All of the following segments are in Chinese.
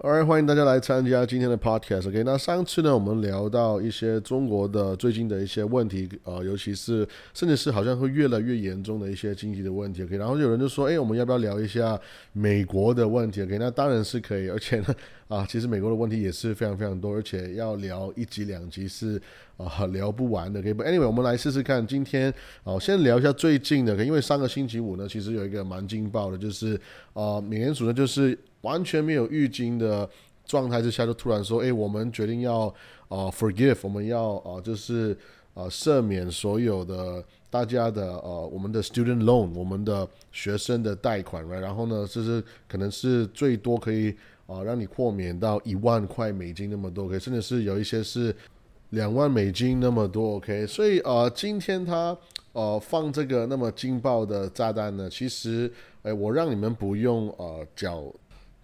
Alright，欢迎大家来参加今天的 podcast。OK，那上次呢，我们聊到一些中国的最近的一些问题，呃，尤其是甚至是好像会越来越严重的一些经济的问题。OK，然后有人就说，哎，我们要不要聊一下美国的问题？OK，那当然是可以，而且呢，啊，其实美国的问题也是非常非常多，而且要聊一集两集是啊聊不完的。OK，Anyway，我们来试试看，今天哦，先聊一下最近的，因为上个星期五呢，其实有一个蛮劲爆的，就是啊，美联储呢就是。完全没有预警的状态之下，就突然说：“哎，我们决定要啊，forgive，我们要啊，就是啊，赦免所有的大家的呃，我们的 student loan，我们的学生的贷款然后呢，就是可能是最多可以啊，让你豁免到一万块美金那么多，OK，甚至是有一些是两万美金那么多，OK。所以呃，今天他呃放这个那么劲爆的炸弹呢，其实哎，我让你们不用呃缴。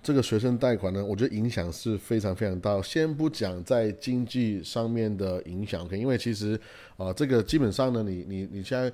这个学生贷款呢，我觉得影响是非常非常大。先不讲在经济上面的影响，OK，因为其实啊，这个基本上呢，你你你现在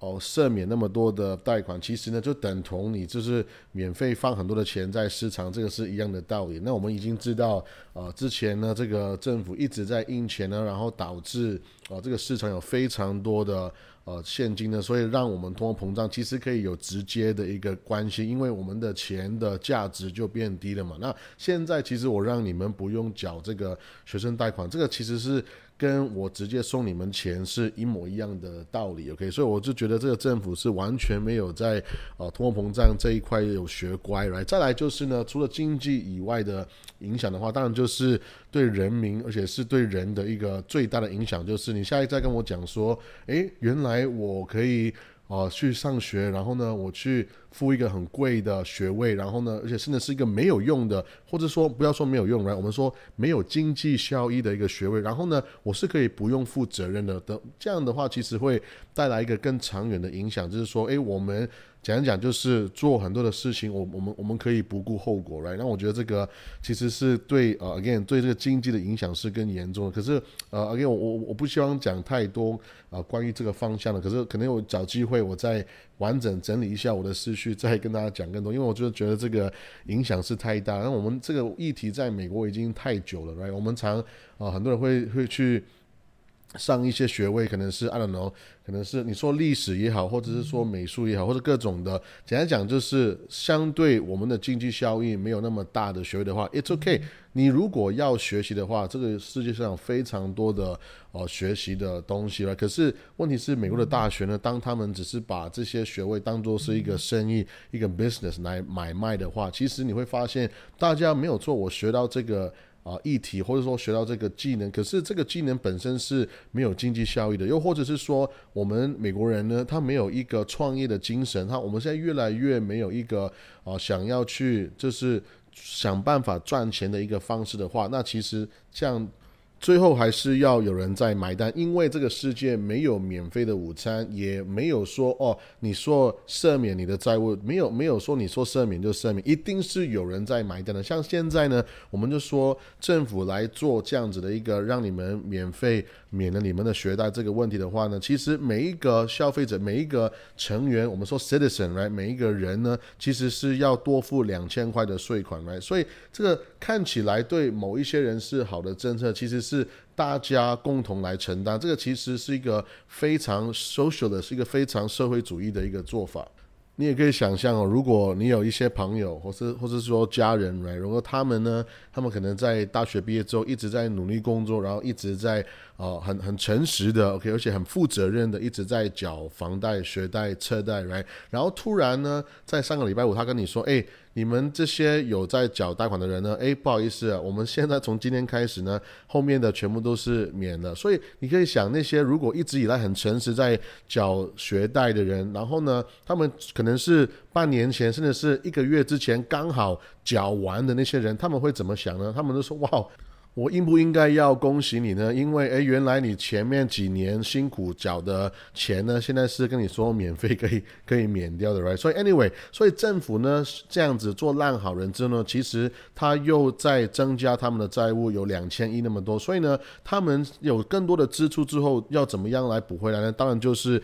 哦赦免那么多的贷款，其实呢就等同你就是免费放很多的钱在市场，这个是一样的道理。那我们已经知道啊，之前呢这个政府一直在印钱呢，然后导致啊这个市场有非常多的。呃，现金呢，所以让我们通货膨胀其实可以有直接的一个关系，因为我们的钱的价值就变低了嘛。那现在其实我让你们不用缴这个学生贷款，这个其实是。跟我直接送你们钱是一模一样的道理，OK，所以我就觉得这个政府是完全没有在呃通货膨胀这一块有学乖来。再来就是呢，除了经济以外的影响的话，当然就是对人民，而且是对人的一个最大的影响，就是你下一再跟我讲说，诶，原来我可以。啊，去上学，然后呢，我去付一个很贵的学位，然后呢，而且甚至是一个没有用的，或者说不要说没有用，来，我们说没有经济效益的一个学位，然后呢，我是可以不用负责任的。等这样的话，其实会带来一个更长远的影响，就是说，诶，我们。讲一讲，就是做很多的事情，我我们我们可以不顾后果，right？那我觉得这个其实是对呃，again 对这个经济的影响是更严重的。可是呃，again 我我我不希望讲太多啊，关于这个方向的。可是可能我找机会，我再完整整理一下我的思绪，再跟大家讲更多。因为我就觉得这个影响是太大。那我们这个议题在美国已经太久了，right？我们常啊，很多人会会去。上一些学位可能是 I don't know，可能是你说历史也好，或者是说美术也好，或者各种的，简单讲就是相对我们的经济效益没有那么大的学位的话，it's okay。你如果要学习的话，这个世界上非常多的哦学习的东西了。可是问题是，美国的大学呢，当他们只是把这些学位当做是一个生意、一个 business 来买卖的话，其实你会发现，大家没有做，我学到这个。啊，议题或者说学到这个技能，可是这个技能本身是没有经济效益的，又或者是说我们美国人呢，他没有一个创业的精神，他我们现在越来越没有一个啊想要去就是想办法赚钱的一个方式的话，那其实像。最后还是要有人在买单，因为这个世界没有免费的午餐，也没有说哦，你说赦免你的债务，没有没有说你说赦免就赦免，一定是有人在买单的。像现在呢，我们就说政府来做这样子的一个让你们免费免了你们的学贷这个问题的话呢，其实每一个消费者每一个成员，我们说 citizen right，每一个人呢，其实是要多付两千块的税款来，所以这个看起来对某一些人是好的政策，其实。是大家共同来承担，这个其实是一个非常 social 的，是一个非常社会主义的一个做法。你也可以想象哦，如果你有一些朋友，或是或者说家人来，如果他们呢，他们可能在大学毕业之后一直在努力工作，然后一直在哦很很诚实的，OK，而且很负责任的一直在缴房贷、学贷、车贷，right，然后突然呢，在上个礼拜五，他跟你说，哎。你们这些有在缴贷款的人呢？哎，不好意思，我们现在从今天开始呢，后面的全部都是免的。所以你可以想，那些如果一直以来很诚实在缴学贷的人，然后呢，他们可能是半年前甚至是一个月之前刚好缴完的那些人，他们会怎么想呢？他们都说：哇。我应不应该要恭喜你呢？因为诶，原来你前面几年辛苦缴的钱呢，现在是跟你说免费 可以可以免掉的，right？所以 anyway，所以政府呢这样子做烂好人之后呢，其实他又在增加他们的债务有两千亿那么多，所以呢，他们有更多的支出之后要怎么样来补回来呢？当然就是。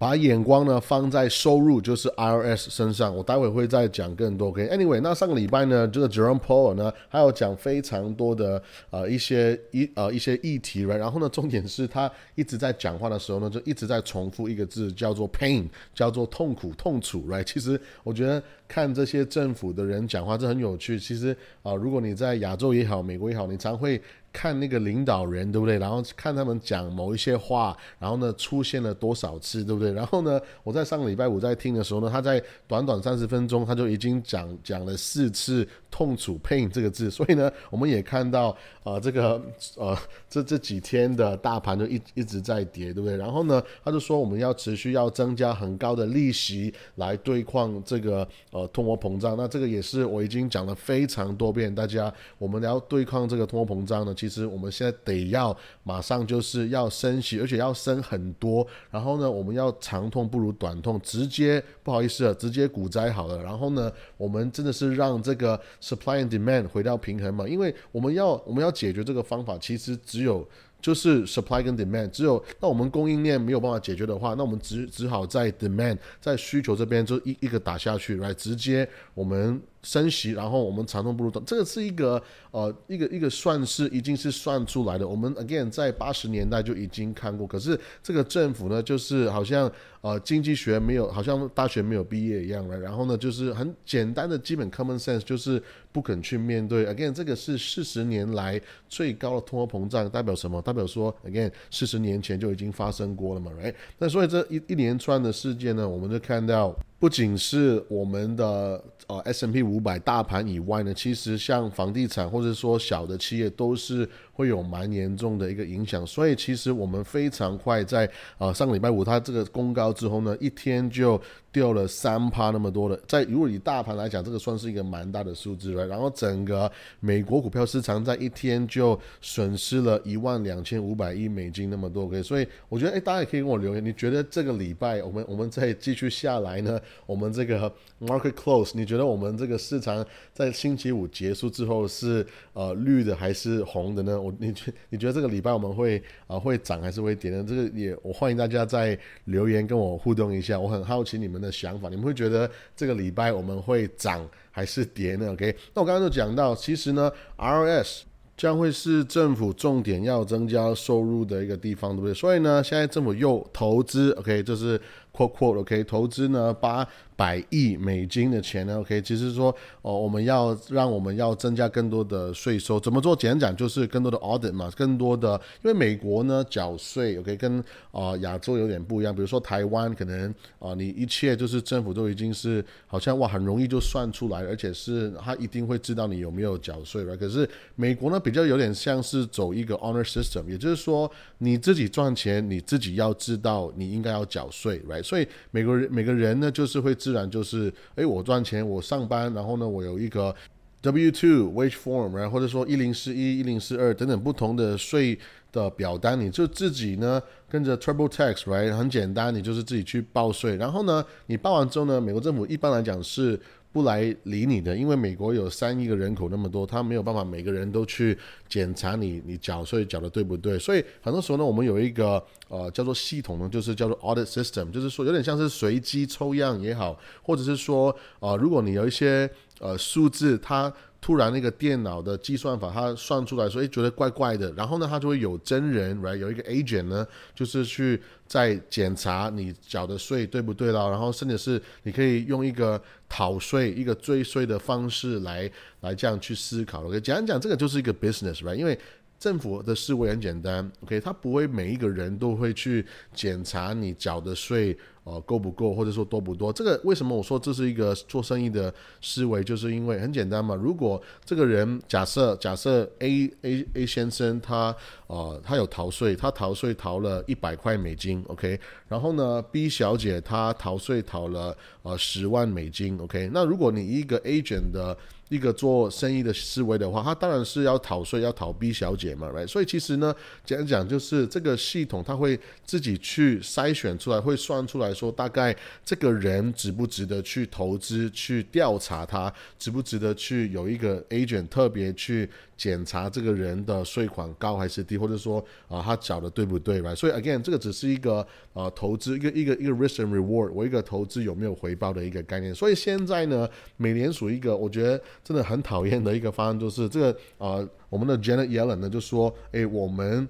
把眼光呢放在收入，就是 I O S 身上。我待会会再讲更多。OK，Anyway，那上个礼拜呢，这个 Jerome Powell 呢，还有讲非常多的呃一些一呃一些议题了然后呢，重点是他一直在讲话的时候呢，就一直在重复一个字，叫做 pain，叫做痛苦、痛楚，right？其实我觉得看这些政府的人讲话，这很有趣。其实啊，如果你在亚洲也好，美国也好，你常会。看那个领导人对不对？然后看他们讲某一些话，然后呢出现了多少次对不对？然后呢，我在上个礼拜五在听的时候呢，他在短短三十分钟他就已经讲讲了四次痛楚 pain 这个字，所以呢，我们也看到啊这个呃这这几天的大盘就一一直在跌对不对？然后呢，他就说我们要持续要增加很高的利息来对抗这个通货膨胀，那这个也是我已经讲了非常多遍，大家我们要对抗这个通货膨胀呢。其实我们现在得要马上就是要升息，而且要升很多。然后呢，我们要长痛不如短痛，直接不好意思了，直接股灾好了。然后呢，我们真的是让这个 supply and demand 回到平衡嘛？因为我们要我们要解决这个方法，其实只有就是 supply 跟 demand，只有那我们供应链没有办法解决的话，那我们只只好在 demand 在需求这边就一一个打下去来直接我们。升息，然后我们长痛不如短，这个是一个呃一个一个算是已经是算出来的。我们 again 在八十年代就已经看过，可是这个政府呢，就是好像呃经济学没有，好像大学没有毕业一样了。然后呢，就是很简单的基本 common sense，就是不肯去面对。again 这个是四十年来最高的通货膨胀，代表什么？代表说 again 四十年前就已经发生过了嘛，right？那所以这一一连串的事件呢，我们就看到。不仅是我们的呃 S M P 五百大盘以外呢，其实像房地产或者说小的企业都是。会有蛮严重的一个影响，所以其实我们非常快在呃上个礼拜五它这个公告之后呢，一天就掉了三趴那么多的，在如果以大盘来讲，这个算是一个蛮大的数字了。然后整个美国股票市场在一天就损失了一万两千五百亿美金那么多。OK，所以我觉得哎，大家也可以跟我留言，你觉得这个礼拜我们我们再继续下来呢？我们这个 market close，你觉得我们这个市场在星期五结束之后是呃绿的还是红的呢？我你觉你觉得这个礼拜我们会啊会涨还是会跌呢？这个也我欢迎大家在留言跟我互动一下，我很好奇你们的想法。你们会觉得这个礼拜我们会涨还是跌呢？OK？那我刚刚就讲到，其实呢，RS 将会是政府重点要增加收入的一个地方，对不对？所以呢，现在政府又投资，OK？这是 quote quote，OK？投资呢八。百亿美金的钱呢？OK，其实说哦，我们要让我们要增加更多的税收，怎么做？简单讲就是更多的 audit 嘛，更多的，因为美国呢缴税，OK，跟啊亚洲有点不一样。比如说台湾可能啊，你一切就是政府都已经是好像哇很容易就算出来，而且是他一定会知道你有没有缴税了。可是美国呢比较有点像是走一个 honor system，也就是说你自己赚钱，你自己要知道你应该要缴税，right？所以每个人每个人呢就是会。自然就是，哎，我赚钱，我上班，然后呢，我有一个 W two wage form，然后或者说一零四一、一零四二等等不同的税的表单，你就自己呢跟着 Triple Tax，right，很简单，你就是自己去报税，然后呢，你报完之后呢，美国政府一般来讲是。不来理你的，因为美国有三亿个人口那么多，他没有办法每个人都去检查你，你缴税缴的对不对？所以很多时候呢，我们有一个呃叫做系统呢，就是叫做 audit system，就是说有点像是随机抽样也好，或者是说呃如果你有一些呃数字，它突然那个电脑的计算法它算出来说，诶觉得怪怪的，然后呢，它就会有真人，right，有一个 agent 呢，就是去在检查你缴的税对不对了，然后甚至是你可以用一个。逃税一个追税的方式来来这样去思考，OK，讲讲，这个就是一个 business，right？因为政府的思维很简单，OK，他不会每一个人都会去检查你缴的税。哦，够不够，或者说多不多？这个为什么我说这是一个做生意的思维？就是因为很简单嘛。如果这个人假设假设 A A A 先生他呃他有逃税，他逃税逃了一百块美金，OK。然后呢，B 小姐她逃税逃了呃十万美金，OK。那如果你一个 agent 的一个做生意的思维的话，他当然是要逃税，要逃 B 小姐嘛，right？所以其实呢，讲讲就是这个系统，它会自己去筛选出来，会算出来说，大概这个人值不值得去投资，去调查他，值不值得去有一个 agent 特别去。检查这个人的税款高还是低，或者说啊他缴的对不对吧所以 again 这个只是一个呃投资一个一个一个 risk and reward，我一个投资有没有回报的一个概念。所以现在呢，美联储一个我觉得真的很讨厌的一个方案就是这个啊我们的 Janet Yellen 呢就说，诶，我们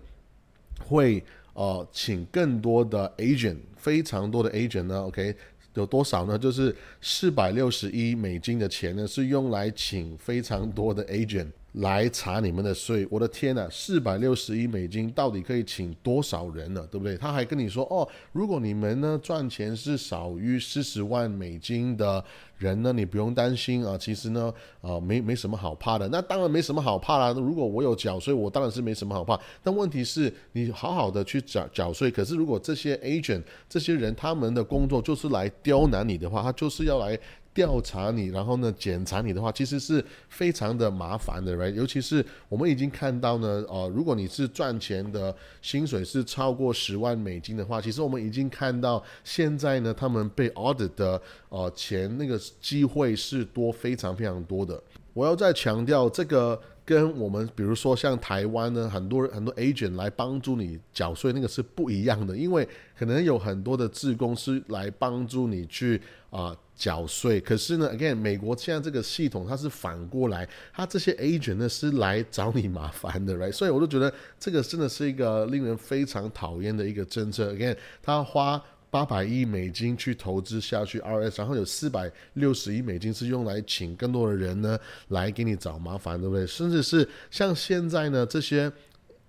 会呃请更多的 agent，非常多的 agent 呢，OK。有多少呢？就是四百六十一美金的钱呢，是用来请非常多的 agent 来查你们的税。我的天呐，四百六十一美金到底可以请多少人呢？对不对？他还跟你说哦，如果你们呢赚钱是少于四十万美金的。人呢，你不用担心啊，其实呢，啊，没没什么好怕的。那当然没什么好怕啦。如果我有缴税，我当然是没什么好怕。但问题是，你好好的去缴缴税，可是如果这些 agent 这些人他们的工作就是来刁难你的话，他就是要来。调查你，然后呢检查你的话，其实是非常的麻烦的，right？尤其是我们已经看到呢，呃，如果你是赚钱的薪水是超过十万美金的话，其实我们已经看到现在呢，他们被 order 的呃钱那个机会是多非常非常多的。我要再强调这个。跟我们比如说像台湾呢，很多很多 agent 来帮助你缴税，那个是不一样的，因为可能有很多的自公司来帮助你去啊缴税。可是呢，again，美国现在这个系统它是反过来，它这些 agent 呢是来找你麻烦的，right？所以我就觉得这个真的是一个令人非常讨厌的一个政策。again，他花。八百亿美金去投资下去，RS，然后有四百六十亿美金是用来请更多的人呢来给你找麻烦，对不对？甚至是像现在呢这些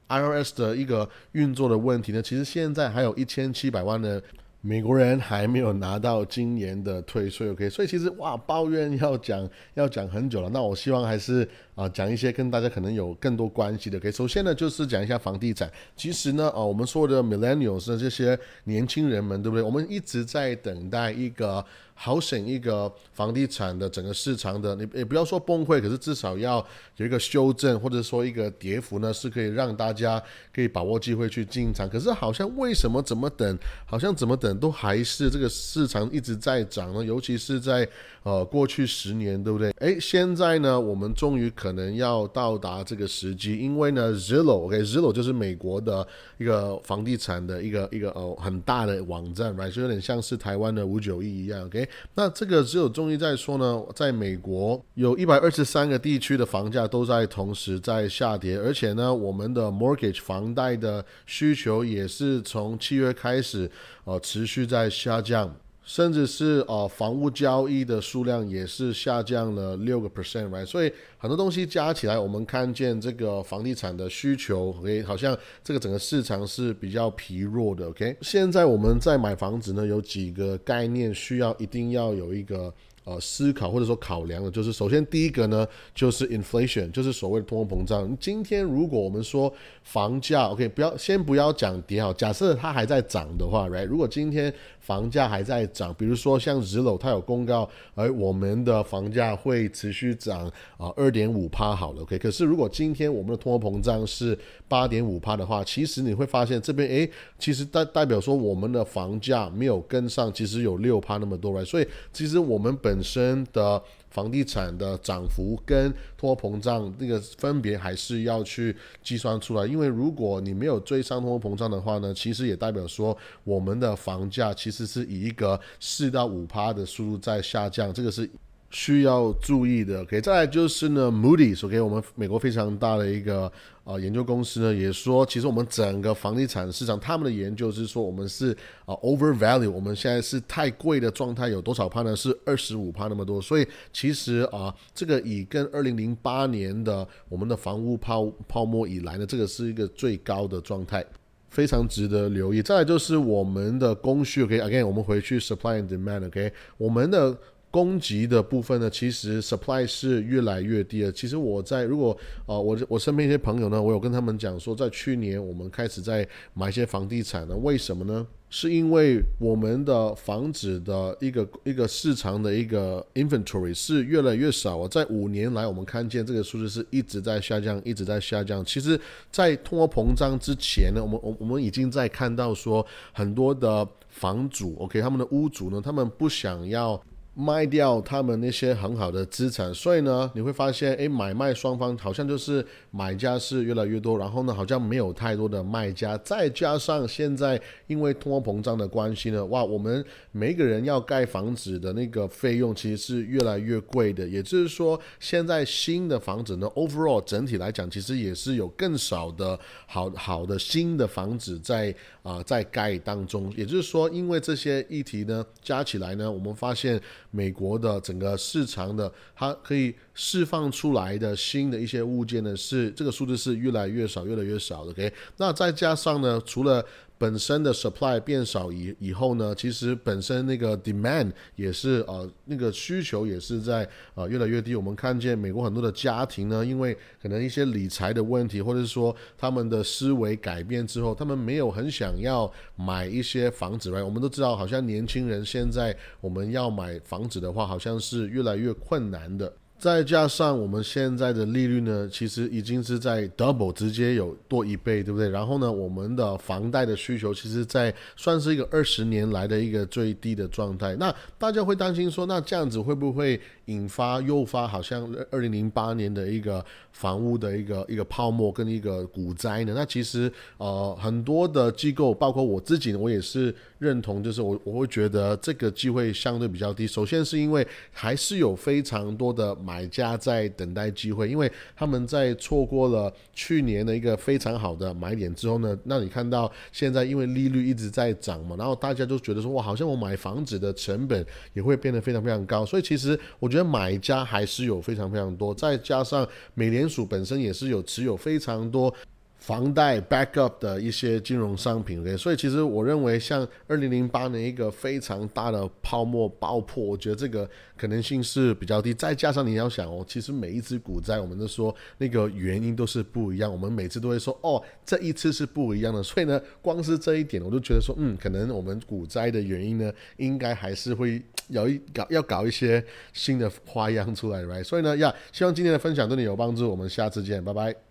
，I O S 的一个运作的问题呢，其实现在还有一千七百万的。美国人还没有拿到今年的退税，OK，所以其实哇，抱怨要讲要讲很久了。那我希望还是啊讲一些跟大家可能有更多关系的，OK。首先呢，就是讲一下房地产。其实呢，啊，我们说的 Millennials 这些年轻人们，对不对？我们一直在等待一个。好省一个房地产的整个市场的，你也不要说崩溃，可是至少要有一个修正，或者说一个跌幅呢，是可以让大家可以把握机会去进场。可是好像为什么怎么等，好像怎么等都还是这个市场一直在涨呢？尤其是在呃过去十年，对不对？诶，现在呢，我们终于可能要到达这个时机，因为呢，Zillow，OK，Zillow 就是美国的一个房地产的一个一个呃很大的网站，right，就有点像是台湾的五九一一样，OK。那这个只有中医在说呢，在美国有一百二十三个地区的房价都在同时在下跌，而且呢，我们的 mortgage 房贷的需求也是从七月开始，呃，持续在下降。甚至是呃房屋交易的数量也是下降了六个 percent，right？所以很多东西加起来，我们看见这个房地产的需求，OK，好像这个整个市场是比较疲弱的，OK。现在我们在买房子呢，有几个概念需要一定要有一个。呃，思考或者说考量的，就是首先第一个呢，就是 inflation，就是所谓的通货膨胀。今天如果我们说房价，OK，不要先不要讲跌好，假设它还在涨的话，right？如果今天房价还在涨，比如说像日楼，它有公告，而我们的房价会持续涨啊，二点五趴好了，OK。可是如果今天我们的通货膨胀是八点五趴的话，其实你会发现这边诶，其实代代表说我们的房价没有跟上，其实有六趴那么多，right？所以其实我们本本身的房地产的涨幅跟通货膨胀那个分别还是要去计算出来，因为如果你没有追上通货膨胀的话呢，其实也代表说我们的房价其实是以一个四到五趴的速度在下降，这个是。需要注意的，OK，再来就是呢，Moody's，OK，我们美国非常大的一个呃研究公司呢，也说，其实我们整个房地产市场，他们的研究是说，我们是啊 over value，我们现在是太贵的状态，有多少趴呢？是二十五趴那么多，所以其实啊，这个以跟二零零八年的我们的房屋泡泡沫以来呢，这个是一个最高的状态，非常值得留意。再来就是我们的供需，OK，again，我们回去 supply and demand，OK，我们的。供给的部分呢，其实 supply 是越来越低了。其实我在如果啊，我我身边一些朋友呢，我有跟他们讲说，在去年我们开始在买一些房地产呢，为什么呢？是因为我们的房子的一个一个市场的一个 inventory 是越来越少。在五年来，我们看见这个数字是一直在下降，一直在下降。其实，在通货膨胀之前呢，我们我我们已经在看到说很多的房主，OK，他们的屋主呢，他们不想要。卖掉他们那些很好的资产，所以呢，你会发现，诶，买卖双方好像就是买家是越来越多，然后呢，好像没有太多的卖家。再加上现在因为通货膨胀的关系呢，哇，我们每个人要盖房子的那个费用其实是越来越贵的。也就是说，现在新的房子呢，overall 整体来讲，其实也是有更少的好好的新的房子在啊在盖当中。也就是说，因为这些议题呢加起来呢，我们发现。美国的整个市场的，它可以释放出来的新的一些物件呢，是这个数字是越来越少，越来越少的。OK，那再加上呢，除了本身的 supply 变少以以后呢，其实本身那个 demand 也是呃那个需求也是在呃越来越低。我们看见美国很多的家庭呢，因为可能一些理财的问题，或者是说他们的思维改变之后，他们没有很想要买一些房子来。我们都知道，好像年轻人现在我们要买房子的话，好像是越来越困难的。再加上我们现在的利率呢，其实已经是在 double 直接有多一倍，对不对？然后呢，我们的房贷的需求，其实在算是一个二十年来的一个最低的状态。那大家会担心说，那这样子会不会引发诱发，好像二零零八年的一个房屋的一个一个泡沫跟一个股灾呢？那其实呃，很多的机构，包括我自己，我也是认同，就是我我会觉得这个机会相对比较低。首先是因为还是有非常多的。买家在等待机会，因为他们在错过了去年的一个非常好的买点之后呢，那你看到现在因为利率一直在涨嘛，然后大家都觉得说哇，好像我买房子的成本也会变得非常非常高，所以其实我觉得买家还是有非常非常多，再加上美联储本身也是有持有非常多。房贷 backup 的一些金融商品，OK，所以其实我认为像二零零八年一个非常大的泡沫爆破，我觉得这个可能性是比较低。再加上你要想哦，其实每一次股灾，我们都说那个原因都是不一样，我们每次都会说哦，这一次是不一样的。所以呢，光是这一点，我就觉得说，嗯，可能我们股灾的原因呢，应该还是会有一搞要搞一些新的花样出来，right？所以呢，呀，希望今天的分享对你有帮助，我们下次见，拜拜。